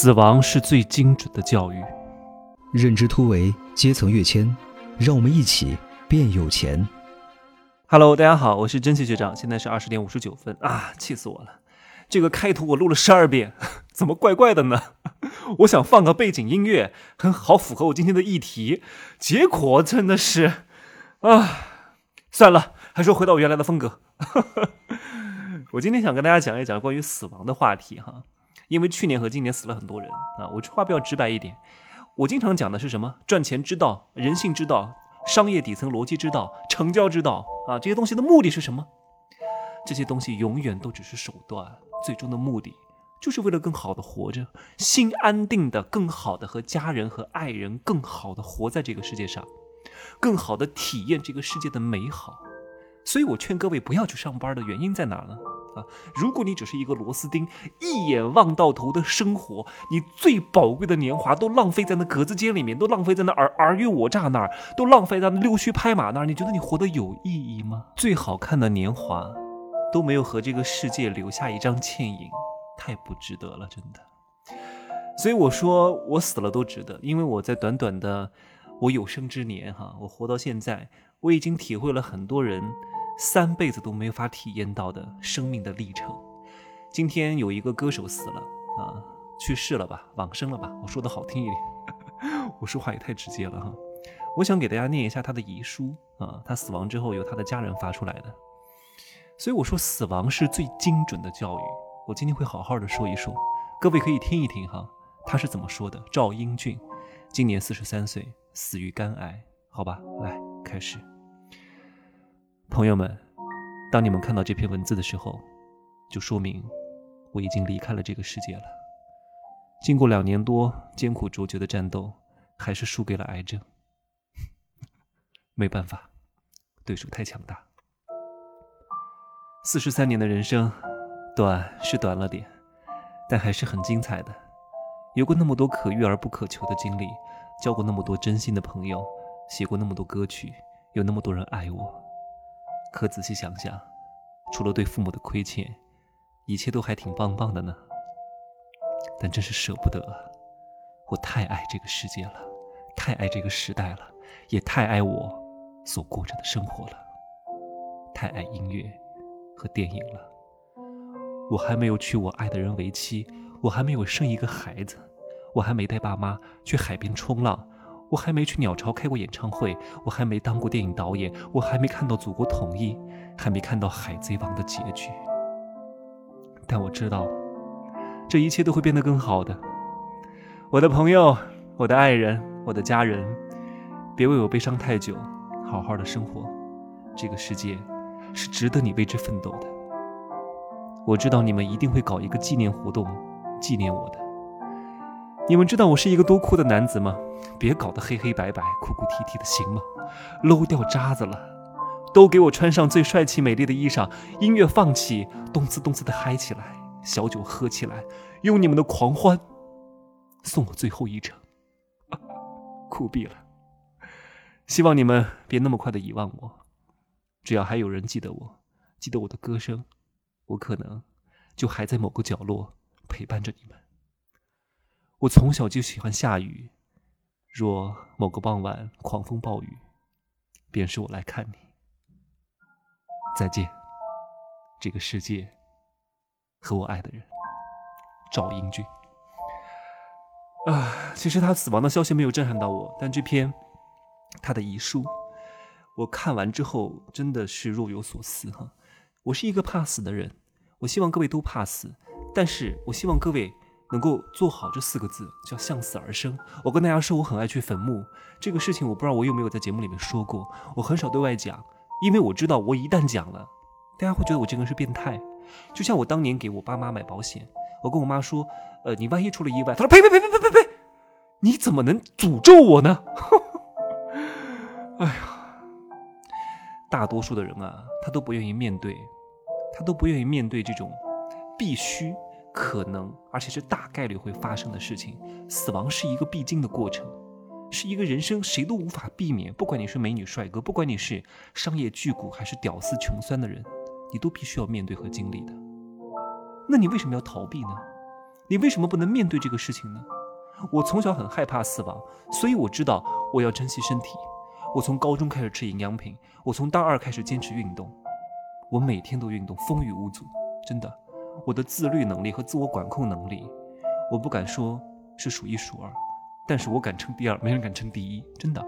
死亡是最精准的教育。认知突围，阶层跃迁，让我们一起变有钱。Hello，大家好，我是真气学长，现在是二十点五十九分啊，气死我了！这个开头我录了十二遍，怎么怪怪的呢？我想放个背景音乐，很好符合我今天的议题，结果真的是啊，算了，还是回到我原来的风格。我今天想跟大家讲一讲关于死亡的话题哈，因为去年和今年死了很多人啊，我这话比较直白一点，我经常讲的是什么？赚钱之道、人性之道、商业底层逻辑之道、成交之道啊，这些东西的目的是什么？这些东西永远都只是手段，最终的目的就是为了更好的活着，心安定的、更好的和家人和爱人更好的活在这个世界上，更好的体验这个世界的美好。所以我劝各位不要去上班的原因在哪呢？啊，如果你只是一个螺丝钉，一眼望到头的生活，你最宝贵的年华都浪费在那格子间里面，都浪费在那尔尔虞我诈那儿，都浪费在那溜须拍马那儿，你觉得你活得有意义吗？最好看的年华都没有和这个世界留下一张倩影，太不值得了，真的。所以我说我死了都值得，因为我在短短的我有生之年，哈，我活到现在，我已经体会了很多人。三辈子都没法体验到的生命的历程。今天有一个歌手死了啊，去世了吧，往生了吧？我说的好听一点，我说话也太直接了哈。我想给大家念一下他的遗书啊，他死亡之后由他的家人发出来的。所以我说，死亡是最精准的教育。我今天会好好的说一说，各位可以听一听哈，他是怎么说的。赵英俊，今年四十三岁，死于肝癌。好吧，来开始。朋友们，当你们看到这篇文字的时候，就说明我已经离开了这个世界了。经过两年多艰苦卓绝的战斗，还是输给了癌症。没办法，对手太强大。四十三年的人生，短是短了点，但还是很精彩的。有过那么多可遇而不可求的经历，交过那么多真心的朋友，写过那么多歌曲，有那么多人爱我。可仔细想想，除了对父母的亏欠，一切都还挺棒棒的呢。但真是舍不得，我太爱这个世界了，太爱这个时代了，也太爱我所过着的生活了，太爱音乐和电影了。我还没有娶我爱的人为妻，我还没有生一个孩子，我还没带爸妈去海边冲浪。我还没去鸟巢开过演唱会，我还没当过电影导演，我还没看到祖国统一，还没看到海贼王的结局。但我知道，这一切都会变得更好的。我的朋友，我的爱人，我的家人，别为我悲伤太久，好好的生活。这个世界是值得你为之奋斗的。我知道你们一定会搞一个纪念活动，纪念我的。你们知道我是一个多酷的男子吗？别搞得黑黑白白、哭哭啼啼的，行吗？搂掉渣子了，都给我穿上最帅气美丽的衣裳，音乐放起，动次动次的嗨起来，小酒喝起来，用你们的狂欢送我最后一程，酷毙了！希望你们别那么快的遗忘我，只要还有人记得我，记得我的歌声，我可能就还在某个角落陪伴着你们。我从小就喜欢下雨，若某个傍晚狂风暴雨，便是我来看你。再见，这个世界和我爱的人，赵英俊。啊，其实他死亡的消息没有震撼到我，但这篇他的遗书，我看完之后真的是若有所思哈。我是一个怕死的人，我希望各位都怕死，但是我希望各位。能够做好这四个字，叫向死而生。我跟大家说，我很爱去坟墓这个事情，我不知道我有没有在节目里面说过。我很少对外讲，因为我知道我一旦讲了，大家会觉得我这个人是变态。就像我当年给我爸妈买保险，我跟我妈说，呃，你万一出了意外，她说呸呸呸呸呸呸呸，你怎么能诅咒我呢？哎呀，大多数的人啊，他都不愿意面对，他都不愿意面对这种必须。可能，而且是大概率会发生的事情。死亡是一个必经的过程，是一个人生谁都无法避免。不管你是美女帅哥，不管你是商业巨贾还是屌丝穷酸的人，你都必须要面对和经历的。那你为什么要逃避呢？你为什么不能面对这个事情呢？我从小很害怕死亡，所以我知道我要珍惜身体。我从高中开始吃营养品，我从大二开始坚持运动，我每天都运动，风雨无阻。真的，我的自律能力和自我管控能力，我不敢说是数一数二，但是我敢称第二，没人敢称第一。真的，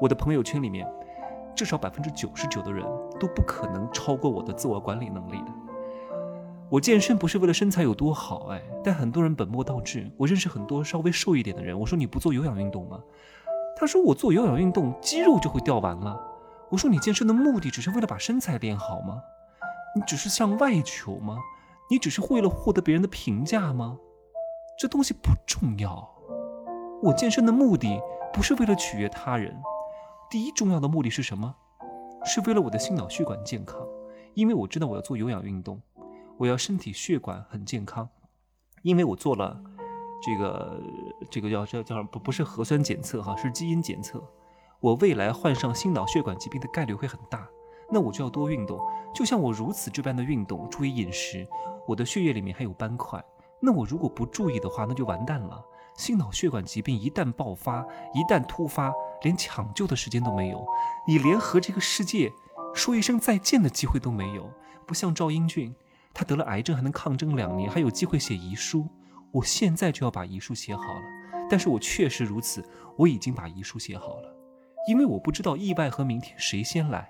我的朋友圈里面，至少百分之九十九的人都不可能超过我的自我管理能力的。我健身不是为了身材有多好，哎，但很多人本末倒置。我认识很多稍微瘦一点的人，我说你不做有氧运动吗？他说我做有氧运动，肌肉就会掉完了。我说你健身的目的只是为了把身材练好吗？你只是向外求吗？你只是为了获得别人的评价吗？这东西不重要。我健身的目的不是为了取悦他人，第一重要的目的是什么？是为了我的心脑血管健康，因为我知道我要做有氧运动。我要身体血管很健康，因为我做了这个这个叫叫叫不不是核酸检测哈，是基因检测。我未来患上心脑血管疾病的概率会很大，那我就要多运动。就像我如此这般的运动，注意饮食，我的血液里面还有斑块。那我如果不注意的话，那就完蛋了。心脑血管疾病一旦爆发，一旦突发，连抢救的时间都没有，你连和这个世界说一声再见的机会都没有。不像赵英俊。他得了癌症还能抗争两年，还有机会写遗书。我现在就要把遗书写好了，但是我确实如此，我已经把遗书写好了，因为我不知道意外和明天谁先来。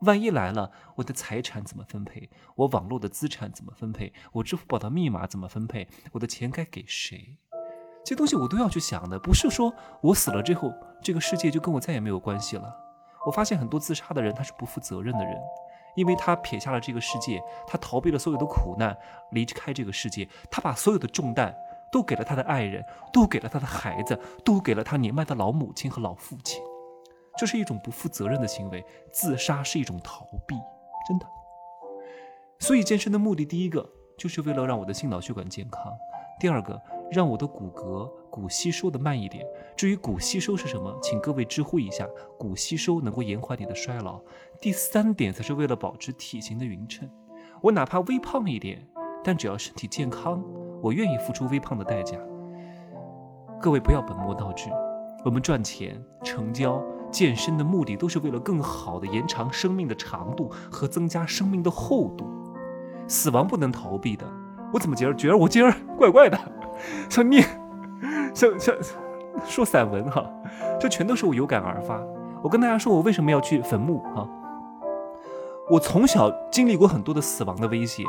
万一来了，我的财产怎么分配？我网络的资产怎么分配？我支付宝的密码怎么分配？我的钱该给谁？这些东西我都要去想的，不是说我死了之后，这个世界就跟我再也没有关系了。我发现很多自杀的人，他是不负责任的人。因为他撇下了这个世界，他逃避了所有的苦难，离开这个世界，他把所有的重担都给了他的爱人，都给了他的孩子，都给了他年迈的老母亲和老父亲。这是一种不负责任的行为，自杀是一种逃避，真的。所以健身的目的，第一个就是为了让我的心脑血管健康，第二个让我的骨骼骨吸收的慢一点。至于骨吸收是什么，请各位知乎一下，骨吸收能够延缓你的衰老。第三点才是为了保持体型的匀称，我哪怕微胖一点，但只要身体健康，我愿意付出微胖的代价。各位不要本末倒置，我们赚钱、成交、健身的目的都是为了更好的延长生命的长度和增加生命的厚度。死亡不能逃避的。我怎么觉得觉得我今儿怪怪的，像念，像像说散文哈，这全都是我有感而发。我跟大家说，我为什么要去坟墓哈？我从小经历过很多的死亡的威胁。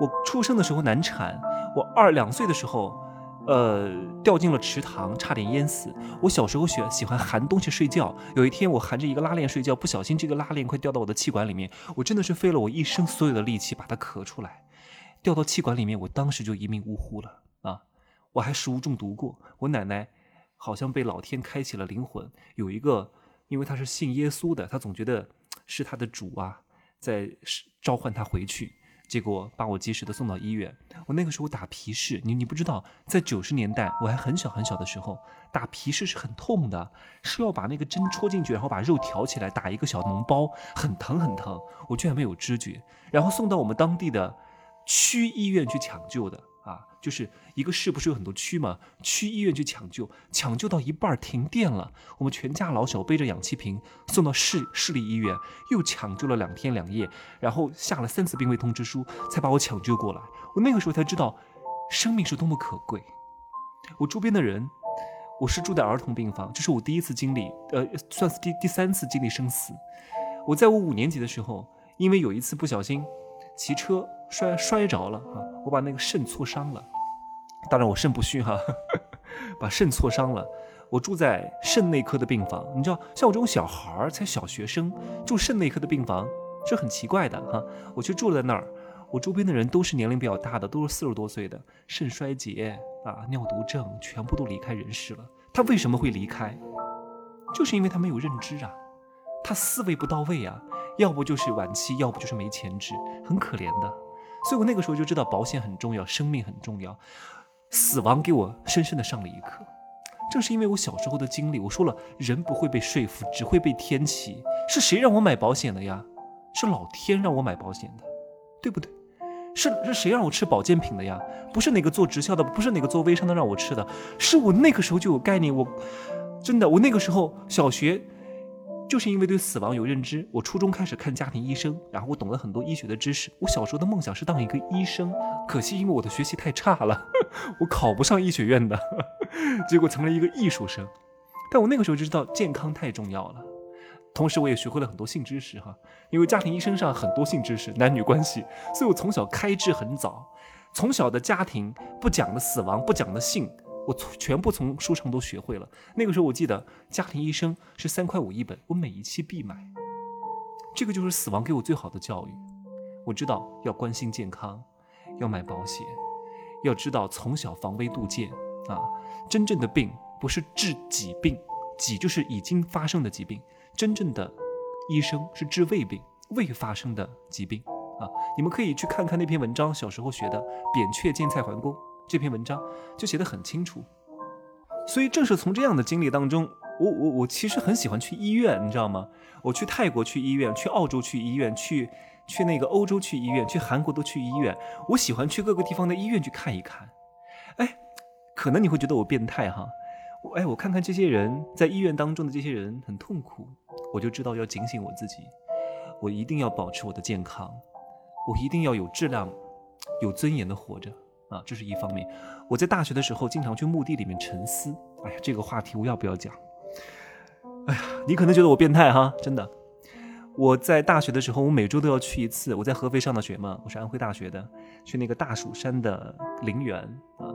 我出生的时候难产，我二两岁的时候，呃，掉进了池塘，差点淹死。我小时候喜喜欢含东西睡觉，有一天我含着一个拉链睡觉，不小心这个拉链快掉到我的气管里面，我真的是费了我一生所有的力气把它咳出来，掉到气管里面，我当时就一命呜呼了啊！我还食物中毒过，我奶奶好像被老天开启了灵魂，有一个，因为她是信耶稣的，她总觉得是她的主啊。在召唤他回去，结果把我及时的送到医院。我那个时候打皮试，你你不知道，在九十年代我还很小很小的时候，打皮试是很痛的，是要把那个针戳进去，然后把肉挑起来打一个小脓包，很疼很疼。我居然没有知觉，然后送到我们当地的区医院去抢救的。就是一个市不是有很多区吗？区医院去抢救，抢救到一半停电了，我们全家老小背着氧气瓶送到市市立医院，又抢救了两天两夜，然后下了三次病危通知书，才把我抢救过来。我那个时候才知道，生命是多么可贵。我周边的人，我是住在儿童病房，这是我第一次经历，呃，算是第第三次经历生死。我在我五年级的时候，因为有一次不小心骑车。摔摔着了啊！我把那个肾挫伤了，当然我肾不虚哈，把肾挫伤了。我住在肾内科的病房，你知道，像我这种小孩儿才小学生住肾内科的病房是很奇怪的哈。我就住在那儿，我周边的人都是年龄比较大的，都是四十多岁的，肾衰竭啊、尿毒症，全部都离开人世了。他为什么会离开？就是因为他没有认知啊，他思维不到位啊，要不就是晚期，要不就是没钱治，很可怜的。所以我那个时候就知道保险很重要，生命很重要，死亡给我深深的上了一课。正是因为我小时候的经历，我说了，人不会被说服，只会被天启。是谁让我买保险的呀？是老天让我买保险的，对不对？是是谁让我吃保健品的呀？不是哪个做直销的，不是哪个做微商的让我吃的，是我那个时候就有概念。我真的，我那个时候小学。就是因为对死亡有认知，我初中开始看家庭医生，然后我懂了很多医学的知识。我小时候的梦想是当一个医生，可惜因为我的学习太差了，我考不上医学院的，结果成了一个艺术生。但我那个时候就知道健康太重要了，同时我也学会了很多性知识哈，因为家庭医生上很多性知识，男女关系，所以我从小开智很早，从小的家庭不讲的死亡，不讲的性。我从全部从书上都学会了。那个时候我记得家庭医生是三块五一本，我每一期必买。这个就是死亡给我最好的教育。我知道要关心健康，要买保险，要知道从小防微杜渐啊。真正的病不是治己病，己就是已经发生的疾病。真正的医生是治未病、未发生的疾病啊。你们可以去看看那篇文章，小时候学的“扁鹊见蔡桓公”。这篇文章就写得很清楚，所以正是从这样的经历当中，我我我其实很喜欢去医院，你知道吗？我去泰国去医院，去澳洲去医院，去去那个欧洲去医院，去韩国都去医院。我喜欢去各个地方的医院去看一看。哎，可能你会觉得我变态哈，哎，我看看这些人在医院当中的这些人很痛苦，我就知道要警醒我自己，我一定要保持我的健康，我一定要有质量、有尊严的活着。啊，这是一方面。我在大学的时候经常去墓地里面沉思。哎呀，这个话题我要不要讲？哎呀，你可能觉得我变态哈，真的。我在大学的时候，我每周都要去一次。我在合肥上的学嘛，我是安徽大学的，去那个大蜀山的陵园啊，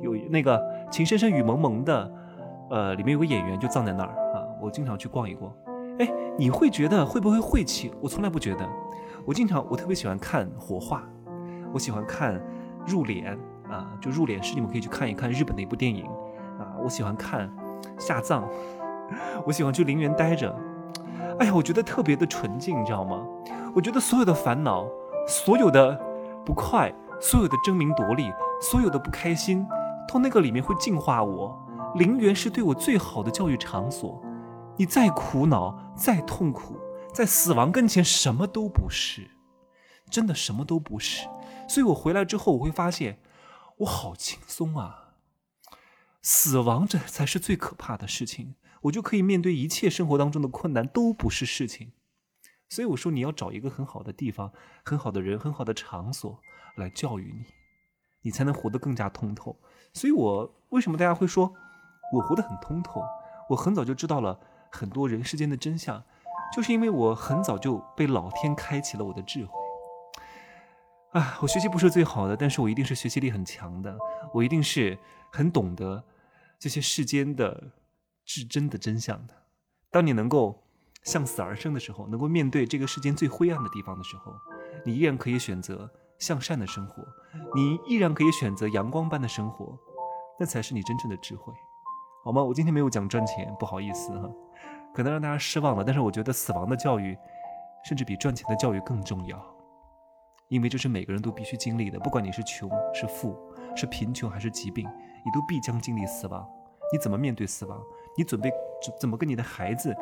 有那个《情深深雨蒙蒙的，呃，里面有个演员就葬在那儿啊。我经常去逛一逛。哎，你会觉得会不会晦气？我从来不觉得。我经常，我特别喜欢看火化，我喜欢看。入殓啊，就入殓师，你们可以去看一看日本的一部电影啊。我喜欢看下葬，我喜欢去陵园待着。哎呀，我觉得特别的纯净，你知道吗？我觉得所有的烦恼，所有的不快，所有的争名夺利，所有的不开心，从那个里面会净化我。陵园是对我最好的教育场所。你再苦恼，再痛苦，在死亡跟前什么都不是，真的什么都不是。所以我回来之后，我会发现我好轻松啊！死亡这才是最可怕的事情，我就可以面对一切生活当中的困难都不是事情。所以我说，你要找一个很好的地方、很好的人、很好的场所来教育你，你才能活得更加通透。所以我为什么大家会说我活得很通透？我很早就知道了很多人世间的真相，就是因为我很早就被老天开启了我的智慧。啊，我学习不是最好的，但是我一定是学习力很强的。我一定是很懂得这些世间的至真的真相的。当你能够向死而生的时候，能够面对这个世间最灰暗的地方的时候，你依然可以选择向善的生活，你依然可以选择阳光般的生活，那才是你真正的智慧，好吗？我今天没有讲赚钱，不好意思哈，可能让大家失望了。但是我觉得死亡的教育，甚至比赚钱的教育更重要。因为这是每个人都必须经历的，不管你是穷是富，是贫穷还是疾病，你都必将经历死亡。你怎么面对死亡？你准备怎么跟你的孩子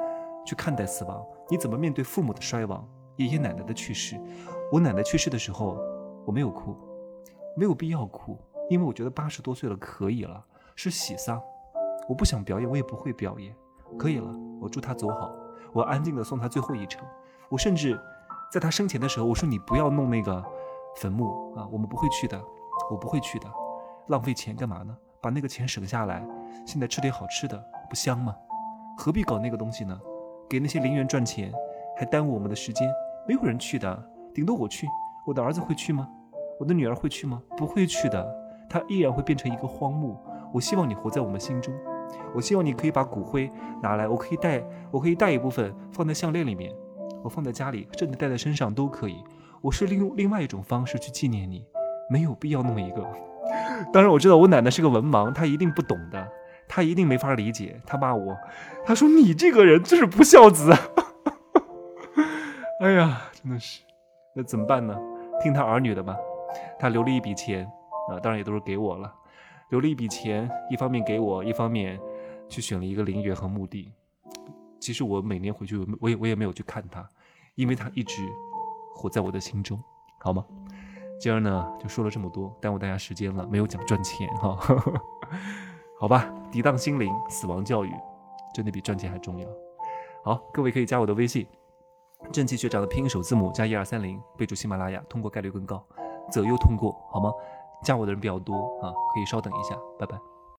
去看待死亡？你怎么面对父母的衰亡、爷爷奶奶的去世？我奶奶去世的时候，我没有哭，没有必要哭，因为我觉得八十多岁了可以了，是喜丧。我不想表演，我也不会表演，可以了。我祝他走好，我安静的送他最后一程。我甚至。在他生前的时候，我说你不要弄那个坟墓啊，我们不会去的，我不会去的，浪费钱干嘛呢？把那个钱省下来，现在吃点好吃的，不香吗？何必搞那个东西呢？给那些陵园赚钱，还耽误我们的时间，没有人去的，顶多我去，我的儿子会去吗？我的女儿会去吗？不会去的，他依然会变成一个荒墓。我希望你活在我们心中，我希望你可以把骨灰拿来，我可以带，我可以带一部分放在项链里面。我放在家里，甚至带在身上都可以。我是利用另外一种方式去纪念你，没有必要弄一个。当然，我知道我奶奶是个文盲，她一定不懂的，她一定没法理解。她骂我，她说你这个人就是不孝子。哎呀，真的是，那怎么办呢？听他儿女的吧。他留了一笔钱啊，当然也都是给我了。留了一笔钱，一方面给我，一方面去选了一个陵园和墓地。其实我每年回去，我也我也没有去看他，因为他一直活在我的心中，好吗？今儿呢就说了这么多，耽误大家时间了，没有讲赚钱哈。好吧，涤荡心灵，死亡教育，真的比赚钱还重要。好，各位可以加我的微信，正气学长的拼音首字母加一二三零，备注喜马拉雅，通过概率更高，择优通过，好吗？加我的人比较多啊，可以稍等一下，拜拜。